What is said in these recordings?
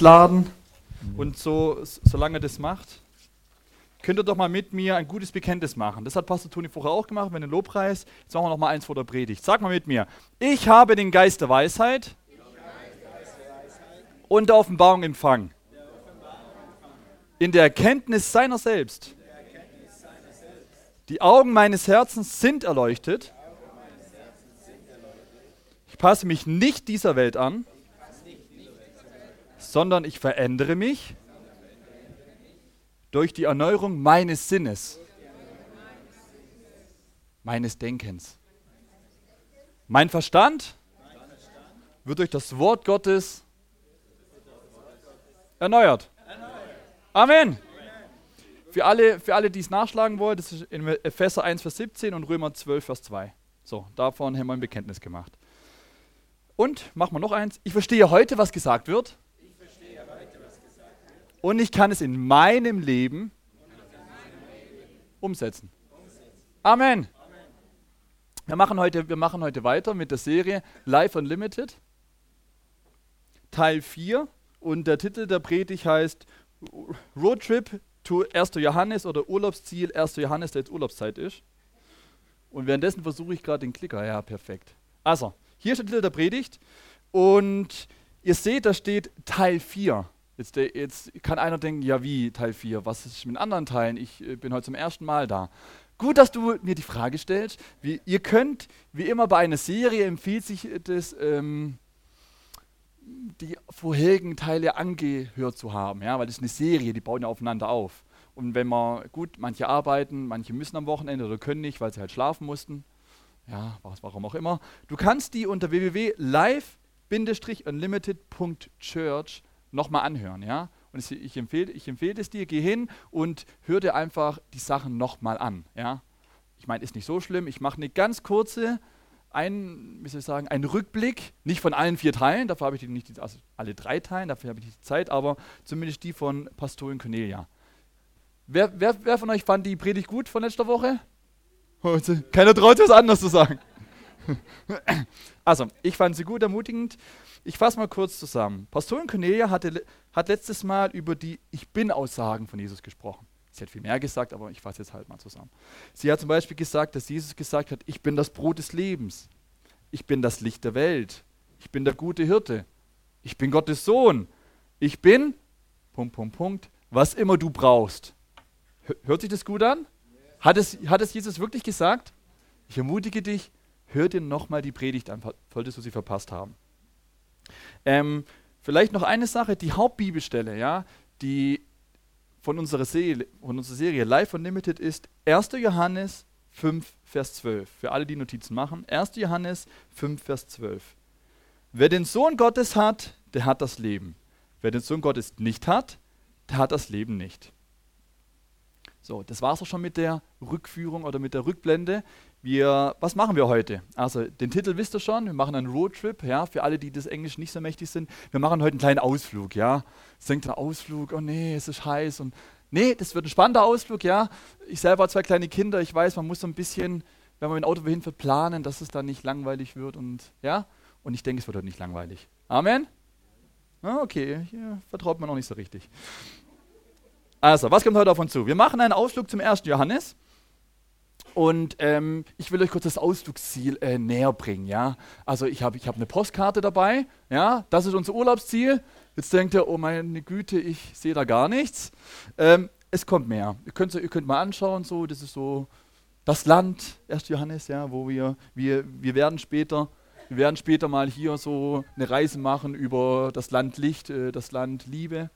ausladen. Und so, solange das macht, könnt ihr doch mal mit mir ein gutes Bekenntnis machen. Das hat Pastor Toni vorher auch gemacht, wenn den Lobpreis. Jetzt machen wir noch mal eins vor der Predigt. Sag mal mit mir. Ich habe den Geist der Weisheit und der Offenbarung empfangen. In der Erkenntnis seiner selbst. Die Augen meines Herzens sind erleuchtet. Ich passe mich nicht dieser Welt an, sondern ich verändere mich durch die Erneuerung meines Sinnes, meines Denkens. Mein Verstand wird durch das Wort Gottes erneuert. Amen. Für alle, für alle die es nachschlagen wollen, das ist in Epheser 1, Vers 17 und Römer 12, Vers 2. So, davon haben wir ein Bekenntnis gemacht. Und machen wir noch eins. Ich verstehe heute, was gesagt wird. Und ich kann es in meinem Leben umsetzen. Amen. Wir machen, heute, wir machen heute weiter mit der Serie Life Unlimited, Teil 4. Und der Titel der Predigt heißt Road Trip to 1. Johannes oder Urlaubsziel 1. Johannes, der jetzt Urlaubszeit ist. Und währenddessen versuche ich gerade den Klicker. Ja, perfekt. Also, hier ist der Titel der Predigt. Und ihr seht, da steht Teil 4. Jetzt, jetzt, kann einer denken, ja wie Teil 4, was ist mit anderen Teilen? Ich äh, bin heute zum ersten Mal da. Gut, dass du mir die Frage stellst. Wie, ihr könnt, wie immer bei einer Serie empfiehlt sich das, ähm, die vorherigen Teile angehört zu haben, ja, weil das ist eine Serie, die bauen ja aufeinander auf. Und wenn man, gut, manche arbeiten, manche müssen am Wochenende oder können nicht, weil sie halt schlafen mussten, ja, warum auch immer. Du kannst die unter www.live-unlimited.church nochmal anhören, ja. Und ich empfehle, ich empfehle es dir, geh hin und hör dir einfach die Sachen nochmal an, ja. Ich meine, ist nicht so schlimm. Ich mache eine ganz kurze, ein, wie soll ich sagen, einen Rückblick, nicht von allen vier Teilen, dafür habe ich die nicht, also alle drei Teilen, dafür habe ich nicht die Zeit, aber zumindest die von Pastorin Cornelia. Wer, wer, wer von euch fand die Predigt gut von letzter Woche? Keiner traut sich was anderes zu sagen. Also, ich fand sie gut, ermutigend. Ich fasse mal kurz zusammen. Pastorin Cornelia hatte, hat letztes Mal über die Ich Bin-Aussagen von Jesus gesprochen. Sie hat viel mehr gesagt, aber ich fasse jetzt halt mal zusammen. Sie hat zum Beispiel gesagt, dass Jesus gesagt hat, ich bin das Brot des Lebens. Ich bin das Licht der Welt. Ich bin der gute Hirte. Ich bin Gottes Sohn. Ich bin, Punkt, Punkt, Punkt, was immer du brauchst. Hört sich das gut an? Hat es, hat es Jesus wirklich gesagt? Ich ermutige dich, hör dir nochmal die Predigt an, solltest du sie verpasst haben. Ähm, vielleicht noch eine Sache, die Hauptbibelstelle, ja, die von unserer, Serie, von unserer Serie Live Unlimited ist 1. Johannes 5, Vers 12. Für alle, die Notizen machen. 1. Johannes 5, Vers 12. Wer den Sohn Gottes hat, der hat das Leben. Wer den Sohn Gottes nicht hat, der hat das Leben nicht. So, das war es auch schon mit der Rückführung oder mit der Rückblende. Wir, was machen wir heute? Also den Titel wisst ihr schon, wir machen einen Roadtrip, ja, für alle, die das Englisch nicht so mächtig sind. Wir machen heute einen kleinen Ausflug, ja. Es denkt ein Ausflug, oh nee, es ist heiß und nee, das wird ein spannender Ausflug, ja. Ich selber habe zwei kleine Kinder, ich weiß, man muss so ein bisschen, wenn man mit dem Auto wohin fährt, planen, dass es dann nicht langweilig wird und ja. Und ich denke, es wird heute nicht langweilig. Amen? Ah, okay, hier vertraut man noch nicht so richtig. Also, was kommt heute auf uns zu? Wir machen einen Ausflug zum 1. Johannes. Und ähm, ich will euch kurz das Ausflugsziel äh, näher bringen. Ja? Also ich habe ich hab eine Postkarte dabei. Ja? Das ist unser Urlaubsziel. Jetzt denkt ihr, oh meine Güte, ich sehe da gar nichts. Ähm, es kommt mehr. Ihr könnt, ihr könnt mal anschauen, so, das ist so das Land, 1. Johannes, ja, wo wir, wir, wir werden später, wir werden später mal hier so eine Reise machen über das Land Licht, äh, das Land Liebe.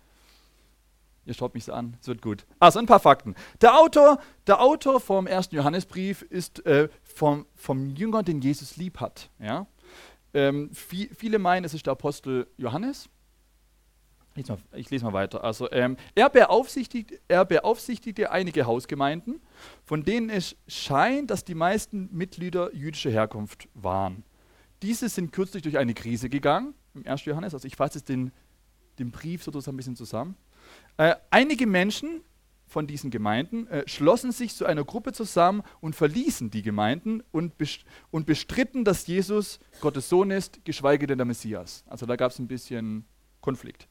Ihr schaut mich so an, es wird gut. Also ein paar Fakten. Der Autor, der Autor vom ersten Johannesbrief ist äh, vom, vom Jünger, den Jesus lieb hat. Ja? Ähm, viel, viele meinen, es ist der Apostel Johannes. Ich, mal, ich lese mal weiter. Also, ähm, er, beaufsichtigt, er beaufsichtigte einige Hausgemeinden, von denen es scheint, dass die meisten Mitglieder jüdischer Herkunft waren. Diese sind kürzlich durch eine Krise gegangen, im 1. Johannes. Also ich fasse jetzt den, den Brief sozusagen ein bisschen zusammen. Äh, einige Menschen von diesen Gemeinden äh, schlossen sich zu einer Gruppe zusammen und verließen die Gemeinden und, best und bestritten, dass Jesus Gottes Sohn ist, geschweige denn der Messias. Also da gab es ein bisschen Konflikt.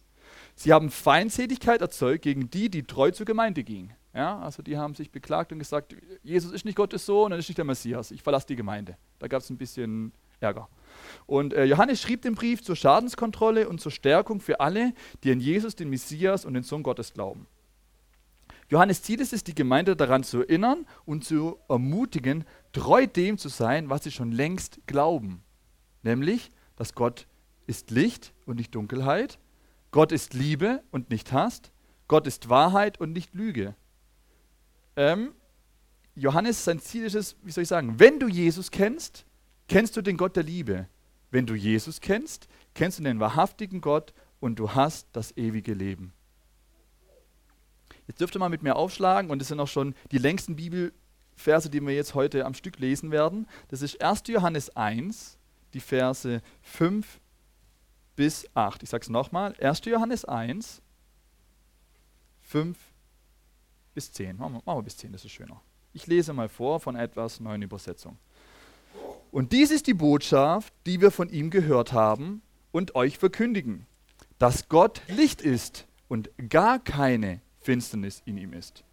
sie haben Feindseligkeit erzeugt gegen die, die treu zur Gemeinde gingen. Ja, also die haben sich beklagt und gesagt, Jesus ist nicht Gottes Sohn, er ist nicht der Messias, ich verlasse die Gemeinde. Da gab es ein bisschen Ärger. Und äh, Johannes schrieb den Brief zur Schadenskontrolle und zur Stärkung für alle, die an Jesus, den Messias und den Sohn Gottes glauben. Johannes Ziel ist es, die Gemeinde daran zu erinnern und zu ermutigen, treu dem zu sein, was sie schon längst glauben. Nämlich, dass Gott ist Licht und nicht Dunkelheit, Gott ist Liebe und nicht Hass, Gott ist Wahrheit und nicht Lüge. Ähm, Johannes, sein Ziel ist es, wie soll ich sagen, wenn du Jesus kennst, kennst du den Gott der Liebe. Wenn du Jesus kennst, kennst du den wahrhaftigen Gott und du hast das ewige Leben. Jetzt dürft ihr mal mit mir aufschlagen und das sind auch schon die längsten Bibelverse, die wir jetzt heute am Stück lesen werden. Das ist 1. Johannes 1, die Verse 5 bis 8. Ich sage es nochmal. 1. Johannes 1, 5 bis 10. Machen wir, machen wir bis 10, das ist schöner. Ich lese mal vor von etwas neuen Übersetzung. Und dies ist die Botschaft, die wir von ihm gehört haben und euch verkündigen, dass Gott Licht ist und gar keine Finsternis in ihm ist.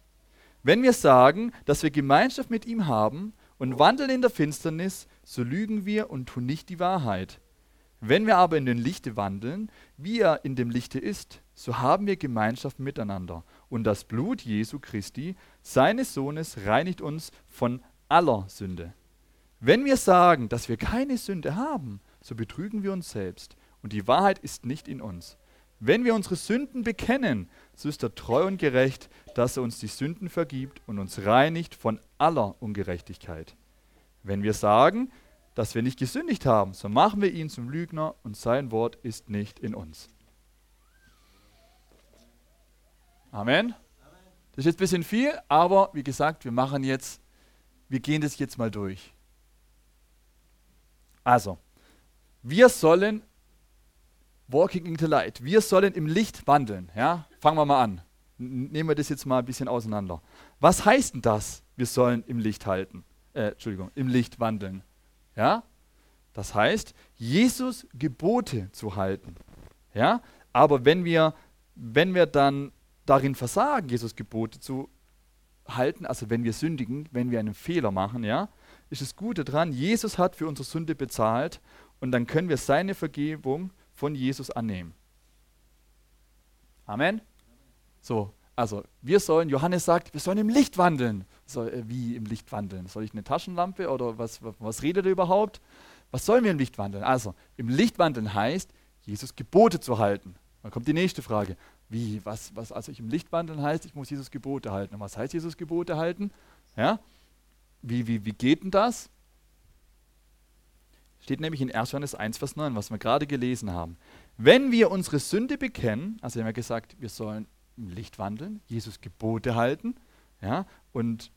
Wenn wir sagen, dass wir Gemeinschaft mit ihm haben und wandeln in der Finsternis, so lügen wir und tun nicht die Wahrheit. Wenn wir aber in den Lichte wandeln, wie er in dem Lichte ist, so haben wir Gemeinschaft miteinander. Und das Blut Jesu Christi, seines Sohnes, reinigt uns von aller Sünde. Wenn wir sagen, dass wir keine Sünde haben, so betrügen wir uns selbst und die Wahrheit ist nicht in uns. Wenn wir unsere Sünden bekennen, so ist er treu und gerecht, dass er uns die Sünden vergibt und uns reinigt von aller Ungerechtigkeit. Wenn wir sagen, dass wir nicht gesündigt haben, so machen wir ihn zum Lügner und sein Wort ist nicht in uns. Amen. Das ist jetzt ein bisschen viel, aber wie gesagt, wir machen jetzt, wir gehen das jetzt mal durch. Also, wir sollen walking in the light. Wir sollen im Licht wandeln. Ja? Fangen wir mal an. Nehmen wir das jetzt mal ein bisschen auseinander. Was heißt denn das? Wir sollen im Licht halten. Äh, Entschuldigung, im Licht wandeln. Ja? Das heißt, Jesus Gebote zu halten. Ja? Aber wenn wir, wenn wir dann darin versagen, Jesus Gebote zu halten, also wenn wir sündigen, wenn wir einen Fehler machen, ja, ist das Gute dran, Jesus hat für unsere Sünde bezahlt und dann können wir seine Vergebung von Jesus annehmen. Amen. So, also wir sollen, Johannes sagt, wir sollen im Licht wandeln. So, äh, wie im Licht wandeln? Soll ich eine Taschenlampe oder was, was, was redet er überhaupt? Was sollen wir im Licht wandeln? Also, im Licht wandeln heißt, Jesus Gebote zu halten. Dann kommt die nächste Frage. Wie, was, was also ich im Licht wandeln heißt, ich muss Jesus Gebote halten. Und was heißt Jesus Gebote halten? Ja? Wie, wie, wie geht denn das? Steht nämlich in 1. Johannes 1, Vers 9, was wir gerade gelesen haben. Wenn wir unsere Sünde bekennen, also wir haben ja gesagt, wir sollen im Licht wandeln, Jesus Gebote halten, ja, und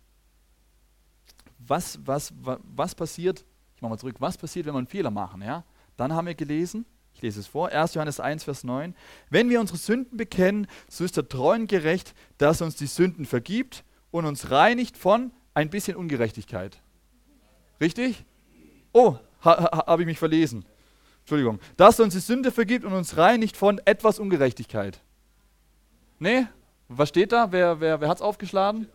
was, was, was, was passiert, ich mache mal zurück, was passiert, wenn wir einen Fehler machen, ja? Dann haben wir gelesen, ich lese es vor, 1. Johannes 1, Vers 9. Wenn wir unsere Sünden bekennen, so ist er treu und gerecht, dass er uns die Sünden vergibt und uns reinigt von ein bisschen Ungerechtigkeit. Richtig? Oh, ha, ha, habe ich mich verlesen. Entschuldigung. Dass uns die Sünde vergibt und uns reinigt von etwas Ungerechtigkeit. Nee? Was steht da? Wer, wer, wer hat es aufgeschlagen?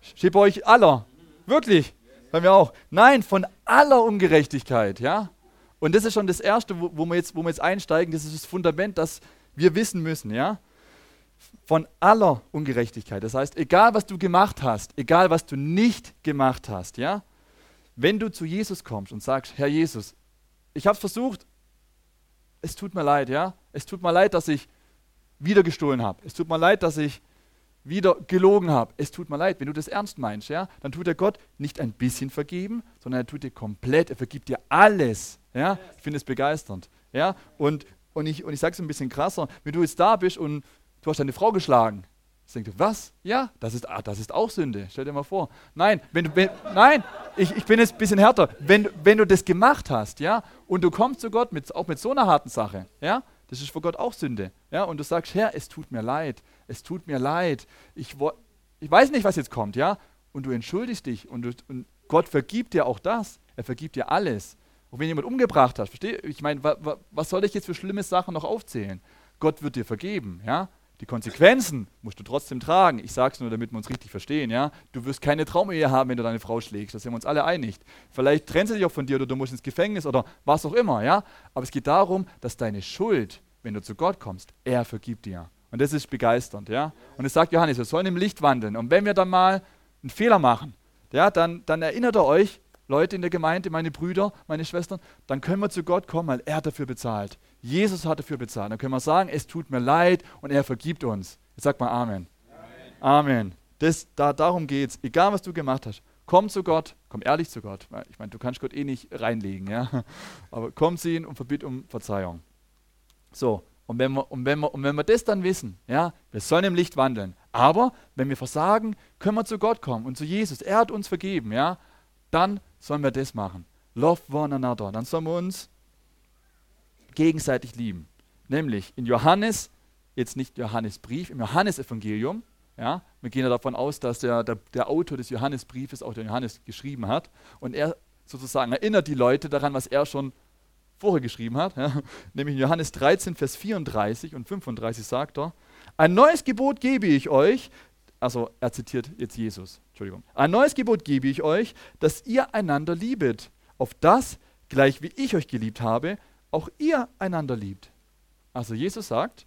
Steht bei euch aller. Wirklich? Bei mir auch. Nein, von aller Ungerechtigkeit, ja? Und das ist schon das Erste, wo, wo, wir jetzt, wo wir jetzt einsteigen, das ist das Fundament, das wir wissen müssen, ja? Von aller Ungerechtigkeit. Das heißt, egal was du gemacht hast, egal was du nicht gemacht hast, ja? Wenn du zu Jesus kommst und sagst, Herr Jesus, ich habe es versucht, es tut mir leid, ja? Es tut mir leid, dass ich wieder gestohlen habe. Es tut mir leid, dass ich wieder gelogen habe. Es tut mir leid, wenn du das ernst meinst, ja? Dann tut der Gott nicht ein bisschen vergeben, sondern er tut dir komplett, er vergibt dir alles. Ja? Ich finde es begeisternd. Ja? Und, und ich, und ich sage es ein bisschen krasser, wenn du jetzt da bist und du hast deine Frau geschlagen, ich denke, was? Ja, das ist, ah, das ist auch Sünde. Stell dir mal vor. Nein, wenn du, wenn, nein, ich, ich bin jetzt ein bisschen härter. Wenn, wenn du das gemacht hast, ja, und du kommst zu Gott mit, auch mit so einer harten Sache, ja, das ist für Gott auch Sünde. Ja, und du sagst, Herr, es tut mir leid, es tut mir leid. Ich, ich weiß nicht, was jetzt kommt, ja, und du entschuldigst dich und, du, und Gott vergibt dir auch das. Er vergibt dir alles. Und wenn jemand umgebracht hat, verstehe ich meine, wa, wa, was soll ich jetzt für schlimme Sachen noch aufzählen? Gott wird dir vergeben, ja. Die Konsequenzen musst du trotzdem tragen. Ich sage es nur, damit wir uns richtig verstehen. Ja? Du wirst keine Traumehe haben, wenn du deine Frau schlägst. Da sind wir uns alle einig. Vielleicht trennt sie dich auch von dir oder du musst ins Gefängnis oder was auch immer. Ja? Aber es geht darum, dass deine Schuld, wenn du zu Gott kommst, er vergibt dir. Und das ist begeisternd. Ja? Und es sagt Johannes, wir sollen im Licht wandeln. Und wenn wir dann mal einen Fehler machen, ja, dann, dann erinnert er euch, Leute in der Gemeinde, meine Brüder, meine Schwestern, dann können wir zu Gott kommen, weil er dafür bezahlt. Jesus hat dafür bezahlt. Dann können wir sagen, es tut mir leid und er vergibt uns. Jetzt sag mal Amen. Amen. Amen. Das, da, darum geht es. Egal, was du gemacht hast. Komm zu Gott, komm ehrlich zu Gott. Ich meine, du kannst Gott eh nicht reinlegen, ja. Aber komm zu ihm und verbitt um Verzeihung. So, und wenn, wir, und, wenn wir, und wenn wir das dann wissen, ja, wir sollen im Licht wandeln. Aber wenn wir versagen, können wir zu Gott kommen und zu Jesus. Er hat uns vergeben, ja. Dann sollen wir das machen. Love one another. Dann sollen wir uns gegenseitig lieben. Nämlich in Johannes, jetzt nicht Johannesbrief, im Johannesevangelium, ja, wir gehen ja davon aus, dass der, der, der Autor des Johannesbriefes auch den Johannes geschrieben hat und er sozusagen erinnert die Leute daran, was er schon vorher geschrieben hat. Ja. Nämlich in Johannes 13, Vers 34 und 35 sagt er, ein neues Gebot gebe ich euch, also er zitiert jetzt Jesus, Entschuldigung, ein neues Gebot gebe ich euch, dass ihr einander liebet, auf das, gleich wie ich euch geliebt habe, auch ihr einander liebt. Also Jesus sagt,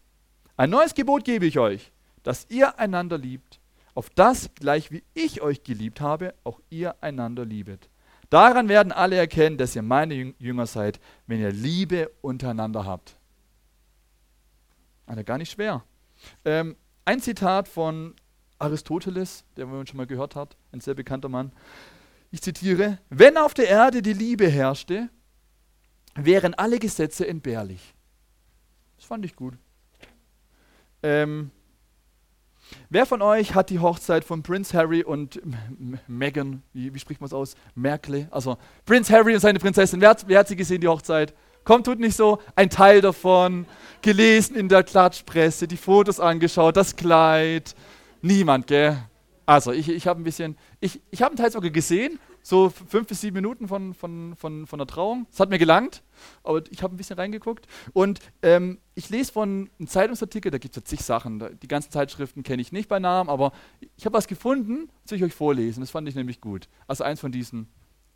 ein neues Gebot gebe ich euch, dass ihr einander liebt, auf das, gleich wie ich euch geliebt habe, auch ihr einander liebet. Daran werden alle erkennen, dass ihr meine Jünger seid, wenn ihr Liebe untereinander habt. Also gar nicht schwer. Ähm, ein Zitat von Aristoteles, der man schon mal gehört hat, ein sehr bekannter Mann. Ich zitiere, wenn auf der Erde die Liebe herrschte, wären alle Gesetze entbehrlich. Das fand ich gut. Ähm, wer von euch hat die Hochzeit von Prince Harry und Meghan, wie, wie, spricht man es aus? Merkel? Also Prince Harry und seine Prinzessin, wer hat, wer hat sie gesehen, die Hochzeit? Kommt, tut nicht so. Ein Teil davon, gelesen in der Klatschpresse, die Fotos angeschaut, das Kleid. Niemand, gell? Also, ich, ich habe ein bisschen, ich, ich habe einen Teil sogar gesehen so fünf bis sieben Minuten von, von, von, von der Trauung. Das hat mir gelangt, aber ich habe ein bisschen reingeguckt. Und ähm, ich lese von einem Zeitungsartikel, da gibt es ja zig Sachen. Da, die ganzen Zeitschriften kenne ich nicht bei Namen, aber ich habe was gefunden, das will ich euch vorlesen. Das fand ich nämlich gut. Also eins von diesen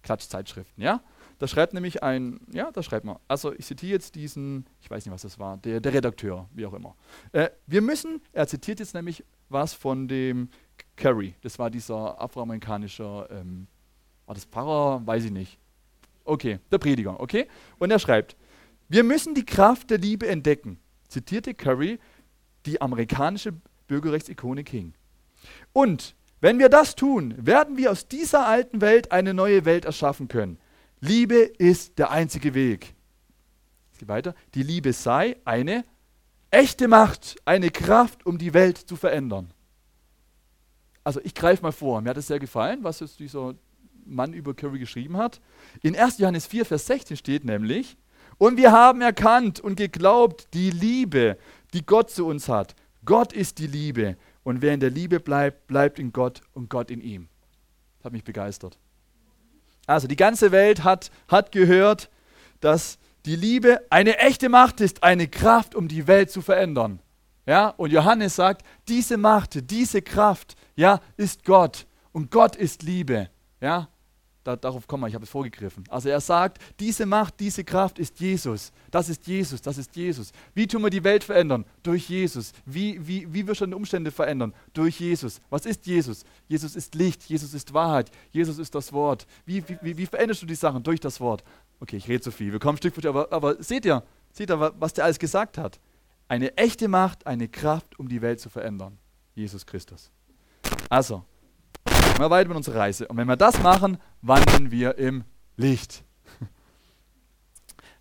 Klatschzeitschriften, ja. Da schreibt nämlich ein, ja, da schreibt man, also ich zitiere jetzt diesen, ich weiß nicht, was das war, der, der Redakteur, wie auch immer. Äh, wir müssen, er zitiert jetzt nämlich was von dem Kerry, das war dieser afroamerikanische ähm, war das Pfarrer? Weiß ich nicht. Okay, der Prediger, okay? Und er schreibt, wir müssen die Kraft der Liebe entdecken, zitierte Curry die amerikanische Bürgerrechtsikone King. Und wenn wir das tun, werden wir aus dieser alten Welt eine neue Welt erschaffen können. Liebe ist der einzige Weg. Es geht weiter. Die Liebe sei eine echte Macht, eine Kraft, um die Welt zu verändern. Also ich greife mal vor. Mir hat es sehr gefallen, was jetzt dieser Mann über Curry geschrieben hat. In 1. Johannes 4, Vers 16 steht nämlich, und wir haben erkannt und geglaubt die Liebe, die Gott zu uns hat. Gott ist die Liebe. Und wer in der Liebe bleibt, bleibt in Gott und Gott in ihm. Das hat mich begeistert. Also die ganze Welt hat, hat gehört, dass die Liebe eine echte Macht ist, eine Kraft, um die Welt zu verändern. Ja, und Johannes sagt, diese Macht, diese Kraft, ja, ist Gott und Gott ist Liebe. Ja, da, darauf kommen wir, ich habe es vorgegriffen. Also er sagt, diese Macht, diese Kraft ist Jesus. Das ist Jesus, das ist Jesus. Wie tun wir die Welt verändern? Durch Jesus. Wie, wie, wie du die Umstände verändern? Durch Jesus. Was ist Jesus? Jesus ist Licht, Jesus ist Wahrheit, Jesus ist das Wort. Wie, wie, wie veränderst du die Sachen? Durch das Wort. Okay, ich rede zu viel, wir kommen Stück für Stück, aber, aber seht ihr, seht ihr, was der alles gesagt hat? Eine echte Macht, eine Kraft, um die Welt zu verändern. Jesus Christus. Also, wir weiter mit unserer Reise. Und wenn wir das machen, wandeln wir im Licht.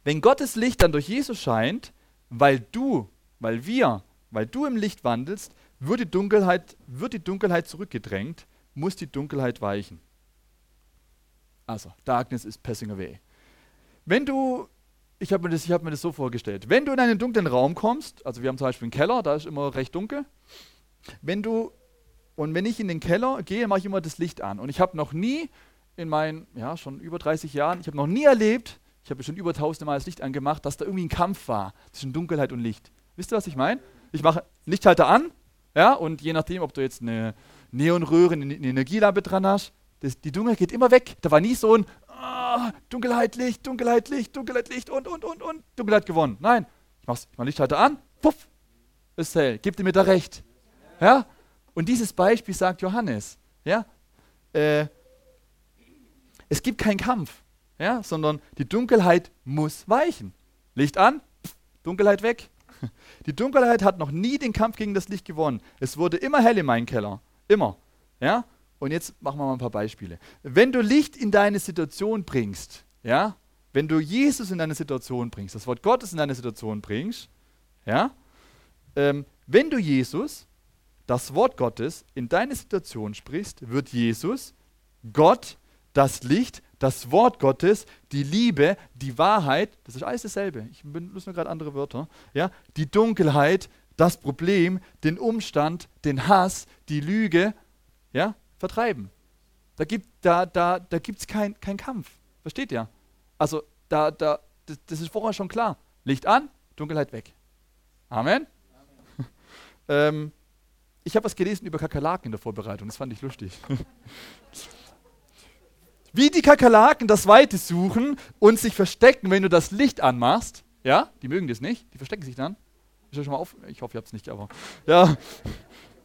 Wenn Gottes Licht dann durch Jesus scheint, weil du, weil wir, weil du im Licht wandelst, wird die Dunkelheit, wird die Dunkelheit zurückgedrängt, muss die Dunkelheit weichen. Also, Darkness is passing away. Wenn du, ich habe mir, hab mir das so vorgestellt, wenn du in einen dunklen Raum kommst, also wir haben zum Beispiel einen Keller, da ist immer recht dunkel, wenn du und wenn ich in den Keller gehe, mache ich immer das Licht an. Und ich habe noch nie in meinen, ja, schon über 30 Jahren, ich habe noch nie erlebt, ich habe schon über tausende Mal das Licht angemacht, dass da irgendwie ein Kampf war zwischen Dunkelheit und Licht. Wisst ihr, was ich meine? Ich mache Lichthalter an, ja, und je nachdem, ob du jetzt eine Neonröhre, eine Energielampe dran hast, das, die Dunkelheit geht immer weg. Da war nie so ein ah, Dunkelheit, Licht, Dunkelheit, Licht, Dunkelheit, Licht und, und, und, und, Dunkelheit gewonnen. Nein, ich mache ich mach Lichthalter an, puff, ist hell. Gib dir mir da recht. Ja? Und dieses Beispiel sagt Johannes. Ja? Äh, es gibt keinen Kampf, ja? sondern die Dunkelheit muss weichen. Licht an, Dunkelheit weg. Die Dunkelheit hat noch nie den Kampf gegen das Licht gewonnen. Es wurde immer hell in meinem Keller. Immer. Ja? Und jetzt machen wir mal ein paar Beispiele. Wenn du Licht in deine Situation bringst, ja, wenn du Jesus in deine Situation bringst, das Wort Gottes in deine Situation bringst, ja, ähm, wenn du Jesus, das Wort Gottes, in deine Situation sprichst, wird Jesus, Gott, das Licht, das Wort Gottes, die Liebe, die Wahrheit, das ist alles dasselbe. Ich benutze nur gerade andere Wörter. Ja, die Dunkelheit, das Problem, den Umstand, den Hass, die Lüge, ja, vertreiben. Da gibt es da, da, da gibt's keinen kein Kampf. Versteht ihr? Also, da, da, das, das ist vorher schon klar. Licht an, Dunkelheit weg. Amen. Amen. ähm, ich habe was gelesen über Kakerlaken in der Vorbereitung, das fand ich lustig. Wie die Kakerlaken das Weite suchen und sich verstecken, wenn du das Licht anmachst. Ja, die mögen das nicht, die verstecken sich dann. Ist schon mal auf? Ich hoffe, ihr habt es nicht, aber. Ja.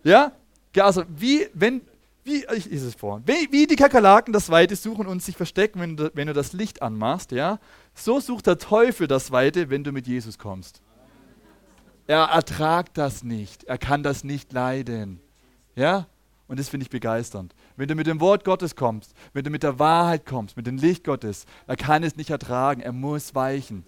Ja? Also, wie, wenn, wie, ich lese es vor. Wie, wie, die Kakerlaken das Weite suchen und sich verstecken, wenn du, wenn du das Licht anmachst, ja, so sucht der Teufel das Weite, wenn du mit Jesus kommst. Er ertragt das nicht. Er kann das nicht leiden. Ja? Und das finde ich begeisternd. Wenn du mit dem Wort Gottes kommst, wenn du mit der Wahrheit kommst, mit dem Licht Gottes, er kann es nicht ertragen. Er muss weichen.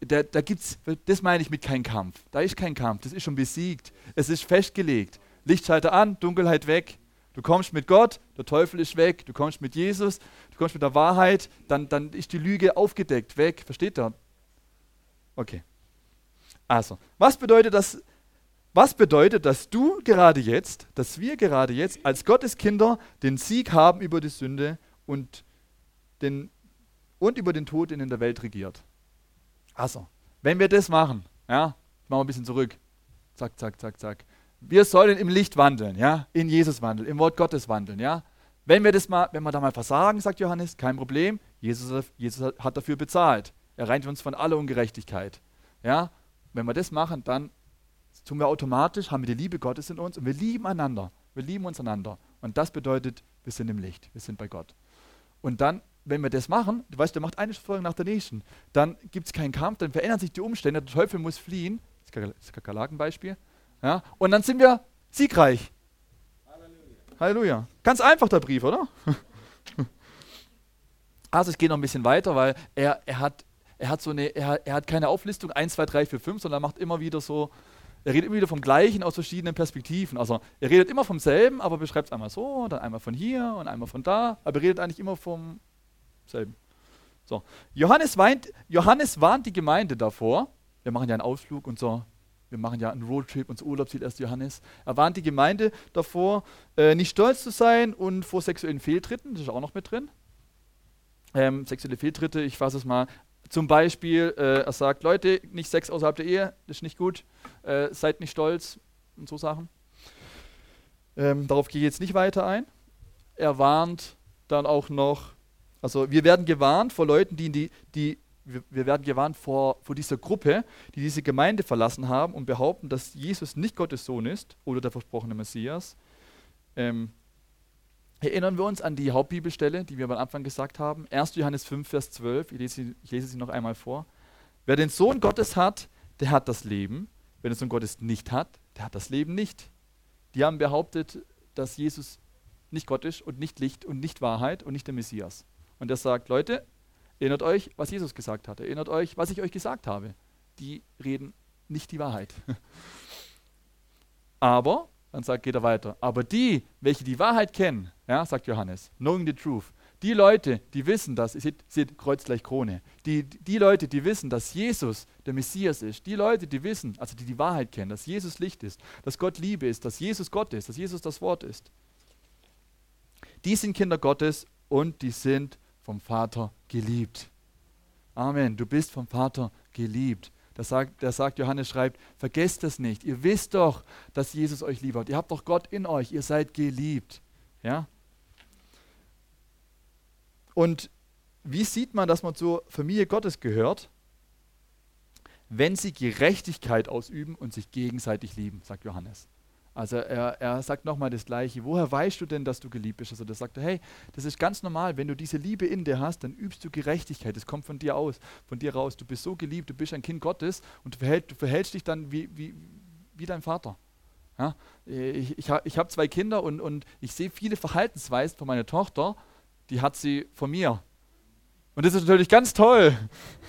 Da, da gibt's, das meine ich mit kein Kampf. Da ist kein Kampf. Das ist schon besiegt. Es ist festgelegt. Lichtschalter an, Dunkelheit weg. Du kommst mit Gott, der Teufel ist weg. Du kommst mit Jesus, du kommst mit der Wahrheit, dann, dann ist die Lüge aufgedeckt, weg. Versteht ihr? Okay. Also, was bedeutet das? Was bedeutet, dass du gerade jetzt, dass wir gerade jetzt als Gotteskinder den Sieg haben über die Sünde und, den, und über den Tod, den in der Welt regiert? Also, wenn wir das machen, ja, machen wir ein bisschen zurück. Zack, zack, zack, zack. Wir sollen im Licht wandeln, ja, in Jesus wandeln, im Wort Gottes wandeln, ja. Wenn wir das mal, wenn wir da mal versagen, sagt Johannes, kein Problem. Jesus, Jesus hat dafür bezahlt. Er reinigt uns von aller Ungerechtigkeit. Ja, wenn wir das machen, dann tun wir automatisch, haben wir die Liebe Gottes in uns und wir lieben einander. Wir lieben uns einander. Und das bedeutet, wir sind im Licht, wir sind bei Gott. Und dann, wenn wir das machen, du weißt, der macht eine Folge nach der nächsten, dann gibt es keinen Kampf, dann verändern sich die Umstände, der Teufel muss fliehen. Das Kakerlakenbeispiel. Ja? Und dann sind wir siegreich. Halleluja. Halleluja. Ganz einfach der Brief, oder? Also es geht noch ein bisschen weiter, weil er, er, hat, er, hat so eine, er, er hat keine Auflistung 1, 2, 3, 4, 5, sondern er macht immer wieder so, er redet immer wieder vom Gleichen aus verschiedenen Perspektiven. Also er redet immer vom selben, aber beschreibt es einmal so, dann einmal von hier und einmal von da, aber er redet eigentlich immer vom selben. So. Johannes, weint, Johannes warnt die Gemeinde davor, wir machen ja einen Ausflug und so, wir machen ja einen Roadtrip, unser Urlaubsziel erst Johannes. Er warnt die Gemeinde davor, äh, nicht stolz zu sein und vor sexuellen Fehltritten, das ist auch noch mit drin. Ähm, sexuelle Fehltritte, ich fasse es mal. Zum Beispiel, äh, er sagt, Leute, nicht Sex außerhalb der Ehe, das ist nicht gut, äh, seid nicht stolz und so Sachen. Ähm, darauf gehe ich jetzt nicht weiter ein. Er warnt dann auch noch, also wir werden gewarnt vor Leuten, die, die, die wir, wir werden gewarnt vor, vor dieser Gruppe, die diese Gemeinde verlassen haben und behaupten, dass Jesus nicht Gottes Sohn ist oder der versprochene Messias. Ähm, erinnern wir uns an die Hauptbibelstelle, die wir am Anfang gesagt haben. 1. Johannes 5, Vers 12. Ich lese, ich lese sie noch einmal vor. Wer den Sohn Gottes hat, der hat das Leben. Wer den Sohn Gottes nicht hat, der hat das Leben nicht. Die haben behauptet, dass Jesus nicht Gott ist und nicht Licht und nicht Wahrheit und nicht der Messias. Und er sagt, Leute, Erinnert euch, was Jesus gesagt hat. Erinnert euch, was ich euch gesagt habe. Die reden nicht die Wahrheit. Aber, dann sagt, geht er weiter, aber die, welche die Wahrheit kennen, ja, sagt Johannes, knowing the truth, die Leute, die wissen das, ihr seht, seht Kreuz gleich Krone, die, die Leute, die wissen, dass Jesus der Messias ist, die Leute, die wissen, also die die Wahrheit kennen, dass Jesus Licht ist, dass Gott Liebe ist, dass Jesus Gott ist, dass Jesus das Wort ist, die sind Kinder Gottes und die sind vom Vater geliebt. Amen. Du bist vom Vater geliebt. Da sagt, da sagt Johannes schreibt, vergesst das nicht. Ihr wisst doch, dass Jesus euch lieb hat. Ihr habt doch Gott in euch. Ihr seid geliebt. Ja? Und wie sieht man, dass man zur Familie Gottes gehört? Wenn sie Gerechtigkeit ausüben und sich gegenseitig lieben, sagt Johannes. Also er, er sagt nochmal das Gleiche. Woher weißt du denn, dass du geliebt bist? Also da sagt er, hey, das ist ganz normal. Wenn du diese Liebe in dir hast, dann übst du Gerechtigkeit. Das kommt von dir aus, von dir raus. Du bist so geliebt, du bist ein Kind Gottes und du, verhält, du verhältst dich dann wie, wie, wie dein Vater. Ja? Ich, ich, ich habe zwei Kinder und, und ich sehe viele Verhaltensweisen von meiner Tochter, die hat sie von mir. Und das ist natürlich ganz toll.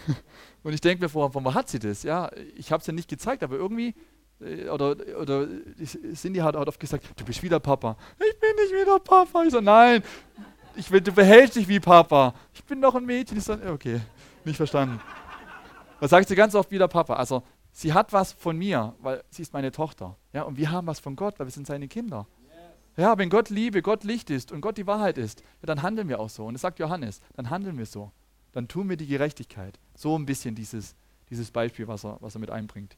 Und ich denke mir, von, von wo hat sie das? Ja, ich habe es ja nicht gezeigt, aber irgendwie oder, oder Cindy hat, oft gesagt, du bist wieder Papa. Ich bin nicht wieder Papa. Ich so, nein, ich will, du verhältst dich wie Papa. Ich bin doch ein Mädchen. Ich so, okay, nicht verstanden. Da sagt sie ganz oft wieder Papa. Also sie hat was von mir, weil sie ist meine Tochter. Ja, und wir haben was von Gott, weil wir sind seine Kinder. Ja, wenn Gott Liebe, Gott Licht ist und Gott die Wahrheit ist, ja, dann handeln wir auch so. Und das sagt Johannes, dann handeln wir so. Dann tun wir die Gerechtigkeit. So ein bisschen dieses, dieses Beispiel, was er, was er mit einbringt.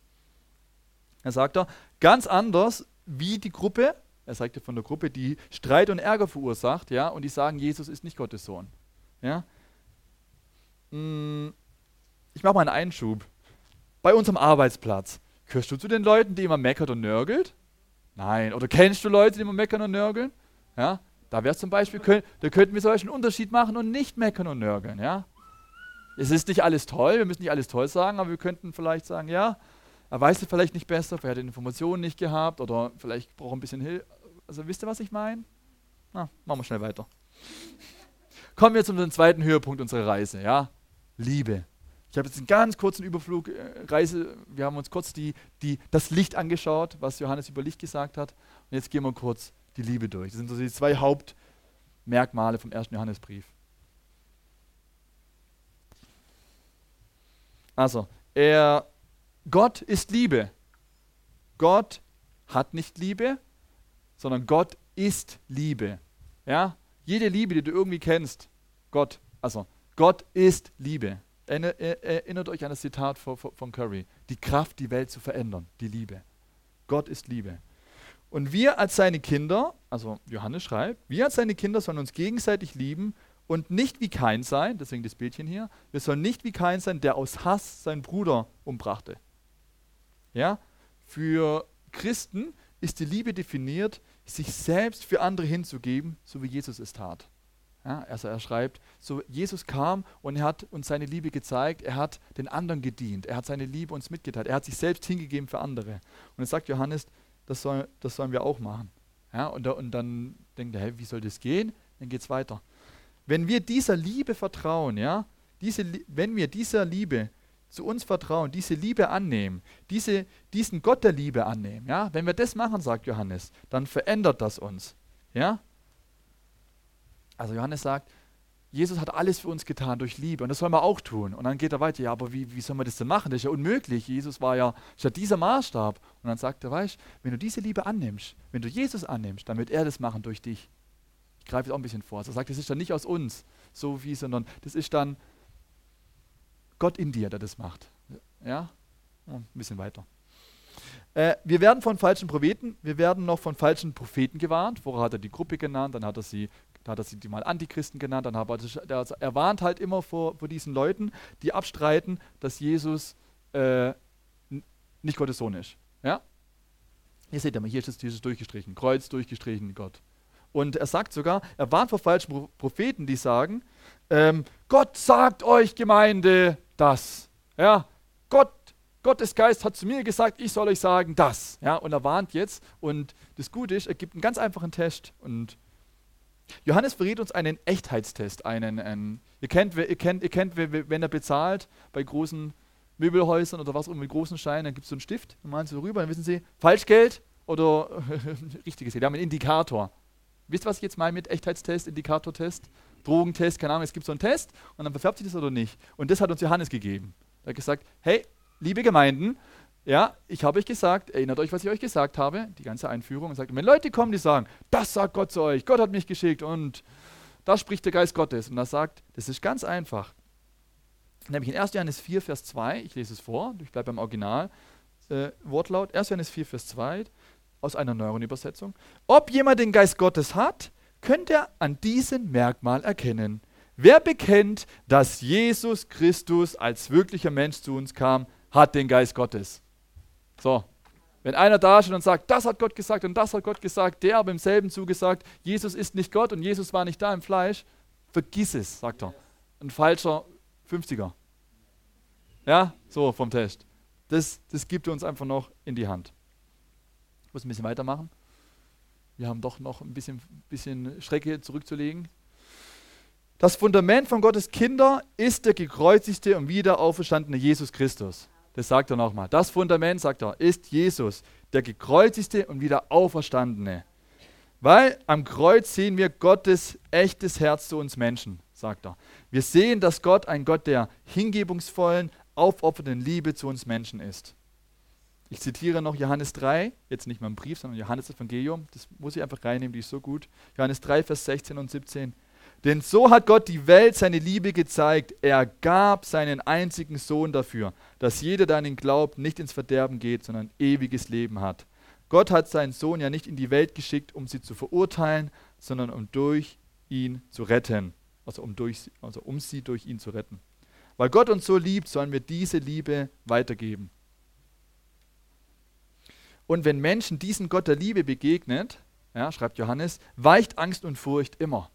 Er sagt er, ganz anders wie die Gruppe, er sagte von der Gruppe, die Streit und Ärger verursacht, ja, und die sagen, Jesus ist nicht Gottes Sohn. Ja. Hm, ich mache mal einen Einschub. Bei unserem Arbeitsplatz, gehörst du zu den Leuten, die immer meckert und nörgelt? Nein. Oder kennst du Leute, die immer meckern und nörgeln? Ja. Da wäre zum Beispiel, da könnten wir solchen Unterschied machen und nicht meckern und nörgeln. Ja. Es ist nicht alles toll, wir müssen nicht alles toll sagen, aber wir könnten vielleicht sagen, ja, er weiß es vielleicht nicht besser, vielleicht hat er Informationen nicht gehabt oder vielleicht braucht er ein bisschen Hilfe. Also wisst ihr, was ich meine? Na, machen wir schnell weiter. Kommen wir zum zweiten Höhepunkt unserer Reise, ja? Liebe. Ich habe jetzt einen ganz kurzen Überflug, äh, Reise, wir haben uns kurz die, die, das Licht angeschaut, was Johannes über Licht gesagt hat. Und jetzt gehen wir kurz die Liebe durch. Das sind so die zwei Hauptmerkmale vom ersten Johannesbrief. Also, er Gott ist Liebe. Gott hat nicht Liebe, sondern Gott ist Liebe. Ja? Jede Liebe, die du irgendwie kennst, Gott, also Gott ist Liebe. Erinnert euch an das Zitat von Curry. Die Kraft, die Welt zu verändern, die Liebe. Gott ist Liebe. Und wir als seine Kinder, also Johannes schreibt, wir als seine Kinder sollen uns gegenseitig lieben und nicht wie Kain sein, deswegen das Bildchen hier, wir sollen nicht wie Kain sein, der aus Hass seinen Bruder umbrachte. Ja? Für Christen ist die Liebe definiert, sich selbst für andere hinzugeben, so wie Jesus es tat. Ja, also er schreibt, so Jesus kam und er hat uns seine Liebe gezeigt, er hat den anderen gedient, er hat seine Liebe uns mitgeteilt, er hat sich selbst hingegeben für andere. Und es sagt Johannes, das, soll, das sollen wir auch machen. Ja, und, da, und dann denkt er, hey, wie soll das gehen? Dann geht es weiter. Wenn wir dieser Liebe vertrauen, ja, diese, wenn wir dieser Liebe zu uns vertrauen, diese Liebe annehmen, diese, diesen Gott der Liebe annehmen, ja, wenn wir das machen, sagt Johannes, dann verändert das uns, ja. Also Johannes sagt, Jesus hat alles für uns getan durch Liebe und das sollen wir auch tun. Und dann geht er weiter, ja, aber wie, wie soll man das denn machen? Das ist ja unmöglich. Jesus war ja, ja dieser Maßstab. Und dann sagt er, weißt wenn du diese Liebe annimmst, wenn du Jesus annimmst, dann wird er das machen durch dich. Ich greife jetzt auch ein bisschen vor. Also er sagt, das ist dann nicht aus uns, so wie, sondern das ist dann Gott in dir, der das macht. Ja? Ein bisschen weiter. Äh, wir werden von falschen Propheten, wir werden noch von falschen Propheten gewarnt. Vorher hat er die Gruppe genannt, dann hat er sie, dann hat er sie die mal Antichristen genannt, dann hat er, er warnt halt immer vor, vor diesen Leuten, die abstreiten, dass Jesus äh, nicht Gottes Sohn ist. Ja? Hier seht ihr mal, hier ist Jesus durchgestrichen, Kreuz durchgestrichen, Gott. Und er sagt sogar, er warnt vor falschen Propheten, die sagen, ähm, Gott sagt euch Gemeinde, das. Ja, Gott, Gottes Geist hat zu mir gesagt, ich soll euch sagen das. Ja, und er warnt jetzt. Und das Gute ist, er gibt einen ganz einfachen Test. Und Johannes verrät uns einen Echtheitstest. Einen, einen ihr, kennt, ihr, kennt, ihr kennt, wenn er bezahlt bei großen Möbelhäusern oder was auch mit großen Scheinen, dann gibt es so einen Stift, dann malen sie so rüber, dann wissen sie, Falschgeld oder richtiges Geld. Wir haben einen Indikator. Wisst ihr, was ich jetzt meine mit Echtheitstest, Indikatortest? Drogentest, keine Ahnung, es gibt so einen Test und dann verfärbt sich das oder nicht. Und das hat uns Johannes gegeben. Er hat gesagt, hey, liebe Gemeinden, ja, ich habe euch gesagt, erinnert euch, was ich euch gesagt habe, die ganze Einführung. Und sagt, wenn Leute kommen, die sagen, das sagt Gott zu euch, Gott hat mich geschickt und da spricht der Geist Gottes. Und er sagt, das ist ganz einfach. Nämlich in 1. Johannes 4, Vers 2, ich lese es vor, ich bleibe beim Original, äh, Wortlaut, 1. Johannes 4, Vers 2, aus einer neueren Übersetzung. Ob jemand den Geist Gottes hat, könnte er an diesem Merkmal erkennen. Wer bekennt, dass Jesus Christus als wirklicher Mensch zu uns kam, hat den Geist Gottes. So, wenn einer da steht und sagt, das hat Gott gesagt und das hat Gott gesagt, der aber im selben zugesagt, Jesus ist nicht Gott und Jesus war nicht da im Fleisch, vergiss es, sagt er. Ein falscher 50er. Ja, so vom Test. Das, das gibt er uns einfach noch in die Hand. Ich muss ein bisschen weitermachen. Wir haben doch noch ein bisschen, bisschen Strecke zurückzulegen. Das Fundament von Gottes Kinder ist der gekreuzigte und wieder auferstandene Jesus Christus. Das sagt er nochmal. Das Fundament, sagt er, ist Jesus, der gekreuzigte und wieder auferstandene. Weil am Kreuz sehen wir Gottes echtes Herz zu uns Menschen, sagt er. Wir sehen, dass Gott ein Gott der hingebungsvollen, aufopfernden Liebe zu uns Menschen ist. Ich zitiere noch Johannes 3, jetzt nicht im Brief, sondern Johannes Evangelium. Das muss ich einfach reinnehmen, die ist so gut. Johannes 3, Vers 16 und 17. Denn so hat Gott die Welt seine Liebe gezeigt. Er gab seinen einzigen Sohn dafür, dass jeder, der an ihn glaubt, nicht ins Verderben geht, sondern ewiges Leben hat. Gott hat seinen Sohn ja nicht in die Welt geschickt, um sie zu verurteilen, sondern um durch ihn zu retten. Also um, durch, also um sie durch ihn zu retten. Weil Gott uns so liebt, sollen wir diese Liebe weitergeben. Und wenn Menschen diesen Gott der Liebe begegnet, ja, schreibt Johannes, weicht Angst und Furcht immer.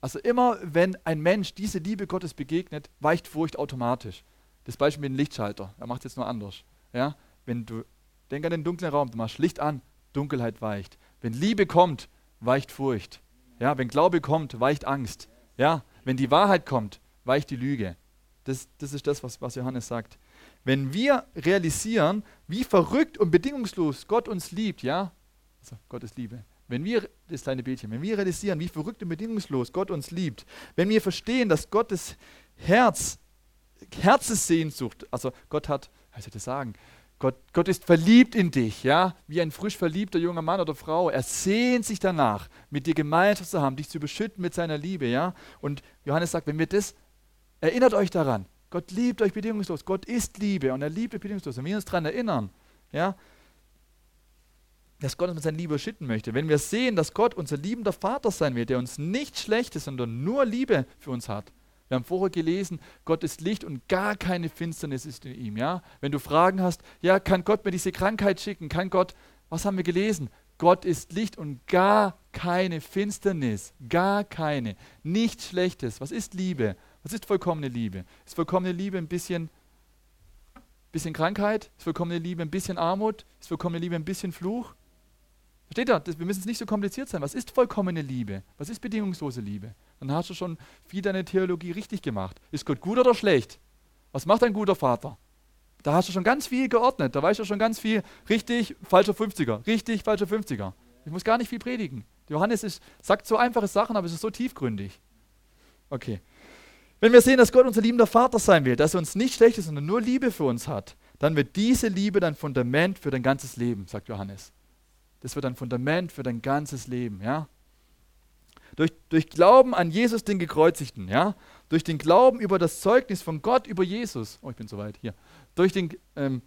Also immer, wenn ein Mensch diese Liebe Gottes begegnet, weicht Furcht automatisch. Das Beispiel mit dem Lichtschalter, er macht es jetzt nur anders. Ja? Wenn du, denk an den dunklen Raum, du machst Licht an, Dunkelheit weicht. Wenn Liebe kommt, weicht Furcht. Ja? Wenn Glaube kommt, weicht Angst. Ja? Wenn die Wahrheit kommt, weicht die Lüge. Das, das ist das, was, was Johannes sagt. Wenn wir realisieren, wie verrückt und bedingungslos Gott uns liebt, ja, also Gott ist Liebe, wenn wir, das kleine Bildchen, wenn wir realisieren, wie verrückt und bedingungslos Gott uns liebt, wenn wir verstehen, dass Gottes Herz, Herzessehnsucht, also Gott hat, was soll ich das sagen, Gott, Gott ist verliebt in dich, ja, wie ein frisch verliebter junger Mann oder Frau. Er sehnt sich danach, mit dir Gemeinschaft zu haben, dich zu beschütten mit seiner Liebe, ja. Und Johannes sagt, wenn wir das, erinnert euch daran, Gott liebt euch bedingungslos, Gott ist Liebe und er liebt euch bedingungslos. Und wir uns daran erinnern, ja, dass Gott uns mit seiner Liebe schütten möchte. Wenn wir sehen, dass Gott unser liebender Vater sein wird, der uns nicht Schlechtes, sondern nur Liebe für uns hat. Wir haben vorher gelesen, Gott ist Licht und gar keine Finsternis ist in ihm. Ja? Wenn du Fragen hast, ja, kann Gott mir diese Krankheit schicken? Kann Gott, was haben wir gelesen? Gott ist Licht und gar keine Finsternis, gar keine, nichts Schlechtes. Was ist Liebe? Was ist vollkommene Liebe? Ist vollkommene Liebe ein bisschen, bisschen Krankheit? Ist vollkommene Liebe ein bisschen Armut? Ist vollkommene Liebe ein bisschen Fluch? Versteht ihr? Das, wir müssen es nicht so kompliziert sein. Was ist vollkommene Liebe? Was ist bedingungslose Liebe? Dann hast du schon viel deine Theologie richtig gemacht. Ist Gott gut oder schlecht? Was macht ein guter Vater? Da hast du schon ganz viel geordnet. Da weißt du schon ganz viel richtig, falscher 50er. Richtig, falscher 50er. Ich muss gar nicht viel predigen. Johannes ist, sagt so einfache Sachen, aber es ist so tiefgründig. Okay. Wenn wir sehen, dass Gott unser liebender Vater sein will, dass er uns nicht schlecht ist, sondern nur Liebe für uns hat, dann wird diese Liebe dein Fundament für dein ganzes Leben, sagt Johannes. Das wird ein Fundament für dein ganzes Leben, ja. Durch, durch Glauben an Jesus, den Gekreuzigten, ja. Durch den Glauben über das Zeugnis von Gott über Jesus. Oh, ich bin so weit hier. Durch den, ähm,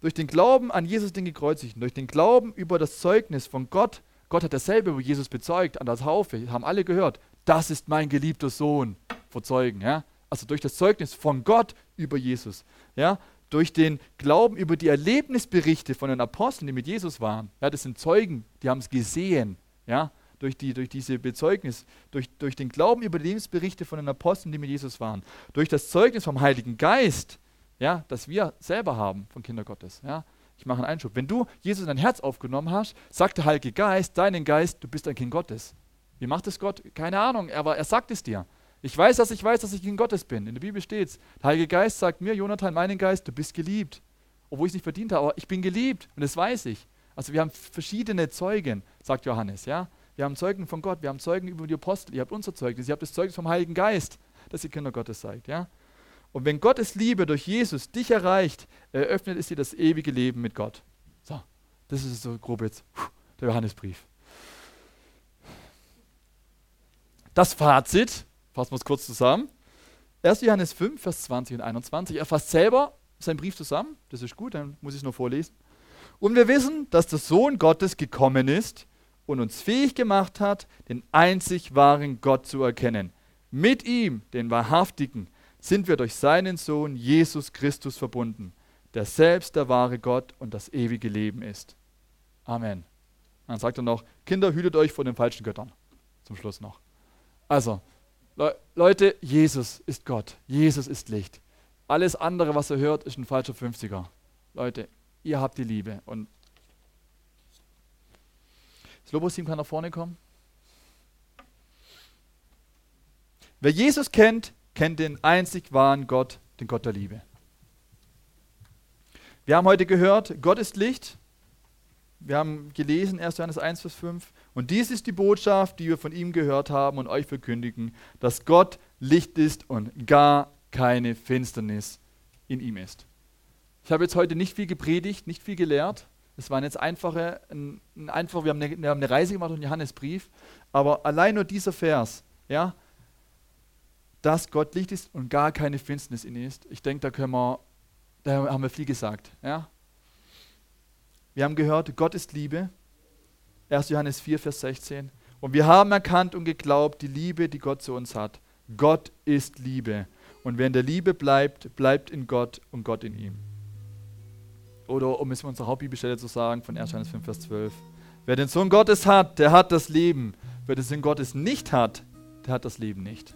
durch den Glauben an Jesus, den Gekreuzigten. Durch den Glauben über das Zeugnis von Gott. Gott hat dasselbe über Jesus bezeugt an der Taufe. Haben alle gehört. Das ist mein geliebter Sohn. Vor Zeugen, ja. Also durch das Zeugnis von Gott über Jesus. Ja, durch den Glauben über die Erlebnisberichte von den Aposteln, die mit Jesus waren. Ja, das sind Zeugen, die haben es gesehen. Ja, durch, die, durch diese Bezeugnis, durch, durch den Glauben über die Lebensberichte von den Aposteln, die mit Jesus waren. Durch das Zeugnis vom Heiligen Geist, ja, das wir selber haben von Kinder Gottes. Ja. Ich mache einen Einschub. Wenn du Jesus in dein Herz aufgenommen hast, sagt der Heilige Geist, deinen Geist, du bist ein Kind Gottes. Wie macht es Gott? Keine Ahnung, aber er sagt es dir. Ich weiß, dass ich weiß, dass ich Kind Gottes bin. In der Bibel steht es. Der Heilige Geist sagt mir, Jonathan, meinen Geist, du bist geliebt. Obwohl ich es nicht verdient habe, aber ich bin geliebt und das weiß ich. Also wir haben verschiedene Zeugen, sagt Johannes, ja. Wir haben Zeugen von Gott, wir haben Zeugen über die Apostel, ihr habt unser Zeugnis, ihr habt das Zeugnis vom Heiligen Geist, dass ihr Kinder Gottes seid, ja. Und wenn Gottes Liebe durch Jesus dich erreicht, eröffnet es dir das ewige Leben mit Gott. So, das ist so grob jetzt der Johannesbrief. Das Fazit, fassen wir es kurz zusammen. 1. Johannes 5, Vers 20 und 21. Er fasst selber seinen Brief zusammen. Das ist gut, dann muss ich es nur vorlesen. Und wir wissen, dass der Sohn Gottes gekommen ist und uns fähig gemacht hat, den einzig wahren Gott zu erkennen. Mit ihm, den Wahrhaftigen, sind wir durch seinen Sohn Jesus Christus verbunden, der selbst der wahre Gott und das ewige Leben ist. Amen. Dann sagt er noch, Kinder, hütet euch vor den falschen Göttern. Zum Schluss noch. Also, Le Leute, Jesus ist Gott. Jesus ist Licht. Alles andere, was ihr hört, ist ein falscher 50er. Leute, ihr habt die Liebe. Und das Lobos-Team kann nach vorne kommen. Wer Jesus kennt, kennt den einzig wahren Gott, den Gott der Liebe. Wir haben heute gehört, Gott ist Licht. Wir haben gelesen, 1. Johannes 1, Vers 5. Und dies ist die Botschaft, die wir von ihm gehört haben und euch verkündigen, dass Gott Licht ist und gar keine Finsternis in ihm ist. Ich habe jetzt heute nicht viel gepredigt, nicht viel gelehrt. Es waren jetzt einfache, ein, ein einfach, wir haben, eine, wir haben eine Reise gemacht und einen Johannesbrief. Aber allein nur dieser Vers, ja, dass Gott Licht ist und gar keine Finsternis in ihm ist. Ich denke, da können wir, da haben wir viel gesagt. Ja. Wir haben gehört, Gott ist Liebe. 1. Johannes 4, Vers 16. Und wir haben erkannt und geglaubt, die Liebe, die Gott zu uns hat. Gott ist Liebe. Und wer in der Liebe bleibt, bleibt in Gott und Gott in ihm. Oder um es mit unserer Hauptbibelstelle zu sagen, von 1. Johannes 5, Vers 12. Wer den Sohn Gottes hat, der hat das Leben. Wer den Sohn Gottes nicht hat, der hat das Leben nicht.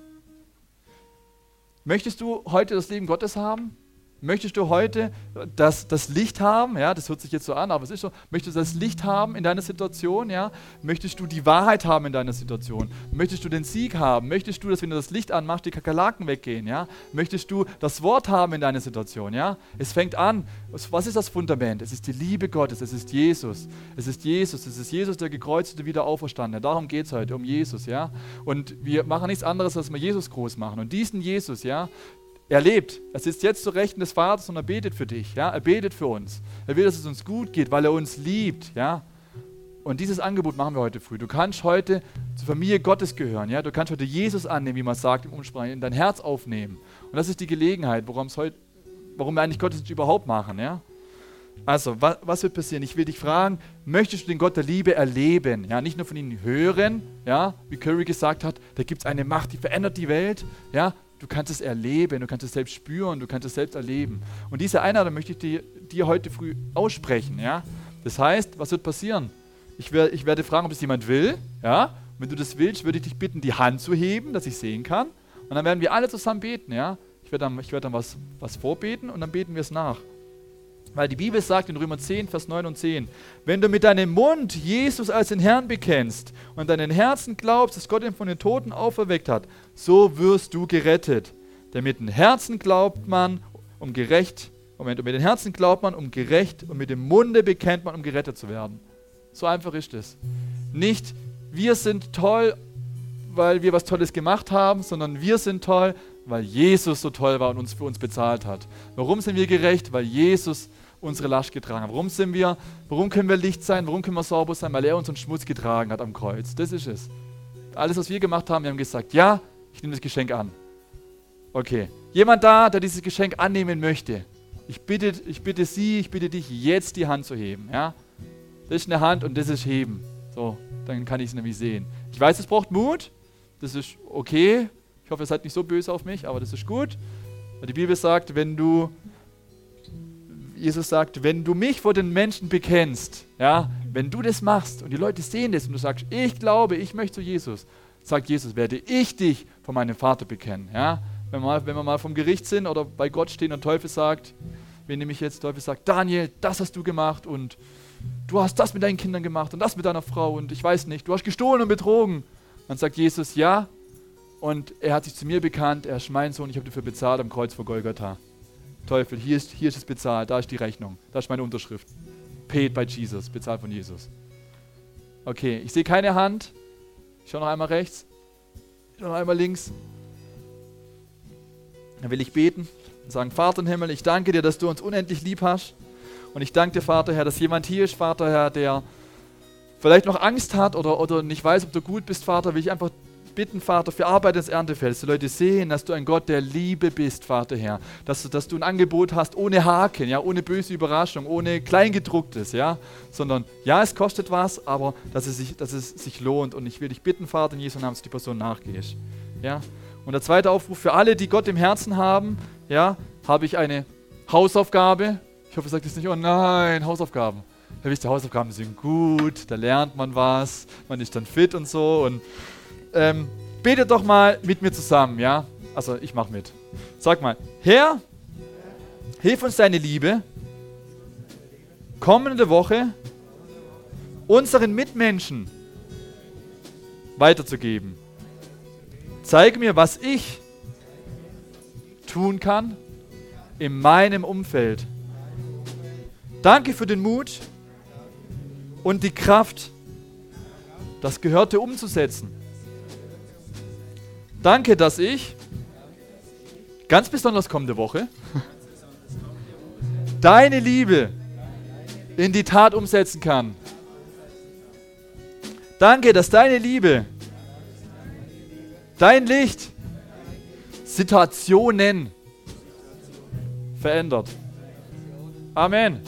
Möchtest du heute das Leben Gottes haben? Möchtest du heute das, das Licht haben? Ja, das hört sich jetzt so an, aber es ist so. Möchtest du das Licht haben in deiner Situation? Ja? Möchtest du die Wahrheit haben in deiner Situation? Möchtest du den Sieg haben? Möchtest du, dass wenn du das Licht anmachst, die Kakerlaken weggehen? Ja? Möchtest du das Wort haben in deiner Situation? Ja? Es fängt an. Was ist das Fundament? Es ist die Liebe Gottes. Es ist Jesus. Es ist Jesus. Es ist Jesus, der gekreuzte, wieder auferstandene. Darum geht es heute, um Jesus. Ja? Und wir machen nichts anderes, als wir Jesus groß machen. Und diesen Jesus, ja, er lebt. Er sitzt jetzt zu Rechten des Vaters und er betet für dich. Ja? Er betet für uns. Er will, dass es uns gut geht, weil er uns liebt. Ja? Und dieses Angebot machen wir heute früh. Du kannst heute zur Familie Gottes gehören. Ja? Du kannst heute Jesus annehmen, wie man sagt im Umsprache, in dein Herz aufnehmen. Und das ist die Gelegenheit, heute, warum wir eigentlich Gottesdienst überhaupt machen. Ja? Also, was, was, wird passieren? Ich will dich fragen, möchtest du den Gott der Liebe erleben? Ja, nicht nur von ihnen hören, ja, wie Curry gesagt hat, da gibt es eine Macht, die verändert die Welt, ja, Du kannst es erleben, du kannst es selbst spüren, du kannst es selbst erleben. Und diese Einladung möchte ich dir, dir heute früh aussprechen. Ja? Das heißt, was wird passieren? Ich, wär, ich werde fragen, ob es jemand will. Ja? wenn du das willst, würde ich dich bitten, die Hand zu heben, dass ich sehen kann. Und dann werden wir alle zusammen beten. Ja? Ich werde dann, ich werde dann was, was vorbeten und dann beten wir es nach. Weil die Bibel sagt in Römer 10, Vers 9 und 10, wenn du mit deinem Mund Jesus als den Herrn bekennst und deinen Herzen glaubst, dass Gott ihn von den Toten auferweckt hat, so wirst du gerettet. Denn mit dem Herzen glaubt man, um gerecht, Moment, mit dem Herzen glaubt man, um gerecht, und mit dem Munde bekennt man, um gerettet zu werden. So einfach ist es. Nicht, wir sind toll, weil wir was Tolles gemacht haben, sondern wir sind toll, weil Jesus so toll war und uns für uns bezahlt hat. Warum sind wir gerecht? Weil Jesus unsere Last getragen hat. Warum sind wir, warum können wir Licht sein? Warum können wir sauber sein? Weil er unseren Schmutz getragen hat am Kreuz. Das ist es. Alles, was wir gemacht haben, wir haben gesagt, ja, ich nehme das Geschenk an. Okay. Jemand da, der dieses Geschenk annehmen möchte. Ich bitte, ich bitte Sie, ich bitte dich, jetzt die Hand zu heben. Ja? Das ist eine Hand und das ist heben. So, dann kann ich es nämlich sehen. Ich weiß, es braucht Mut. Das ist okay. Ich hoffe, ihr seid nicht so böse auf mich, aber das ist gut. Die Bibel sagt, wenn du, Jesus sagt, wenn du mich vor den Menschen bekennst, ja, wenn du das machst und die Leute sehen das und du sagst, ich glaube, ich möchte zu Jesus, sagt Jesus, werde ich dich vor meinem Vater bekennen. Ja? Wenn, wir mal, wenn wir mal vom Gericht sind oder bei Gott stehen und Teufel sagt, wenn nämlich jetzt Teufel sagt, Daniel, das hast du gemacht und du hast das mit deinen Kindern gemacht und das mit deiner Frau und ich weiß nicht, du hast gestohlen und betrogen. Dann sagt Jesus, ja, und er hat sich zu mir bekannt, er ist mein Sohn, ich habe dafür bezahlt am Kreuz vor Golgatha. Teufel, hier ist, hier ist es bezahlt, da ist die Rechnung, da ist meine Unterschrift. Paid by Jesus, bezahlt von Jesus. Okay, ich sehe keine Hand. Ich schaue noch einmal rechts, noch einmal links. Dann will ich beten und sagen, Vater im Himmel, ich danke dir, dass du uns unendlich lieb hast. Und ich danke dir, Vater Herr, dass jemand hier ist, Vater Herr, der vielleicht noch Angst hat oder, oder nicht weiß, ob du gut bist, Vater, will ich einfach bitten, Vater, für Arbeit des Erntefelds, dass Leute sehen, dass du ein Gott der Liebe bist, Vater Herr. Dass, du, dass du ein Angebot hast ohne Haken, ja, ohne böse Überraschung, ohne Kleingedrucktes, ja, sondern ja, es kostet was, aber dass es sich, dass es sich lohnt. Und ich will dich bitten, Vater, in Jesu Namen, dass die Person nachgehst. Ja. Und der zweite Aufruf für alle, die Gott im Herzen haben, ja, habe ich eine Hausaufgabe. Ich hoffe, ihr sagt jetzt nicht, oh nein, Hausaufgaben. Ja, wisst ihr, Hausaufgaben sind gut, da lernt man was, man ist dann fit und so. Und ähm, betet doch mal mit mir zusammen, ja? Also ich mache mit. Sag mal, Herr, hilf uns deine Liebe, kommende Woche unseren Mitmenschen weiterzugeben. Zeige mir, was ich tun kann in meinem Umfeld. Danke für den Mut und die Kraft, das Gehörte umzusetzen. Danke, dass ich ganz besonders kommende Woche deine Liebe in die Tat umsetzen kann. Danke, dass deine Liebe, dein Licht Situationen verändert. Amen.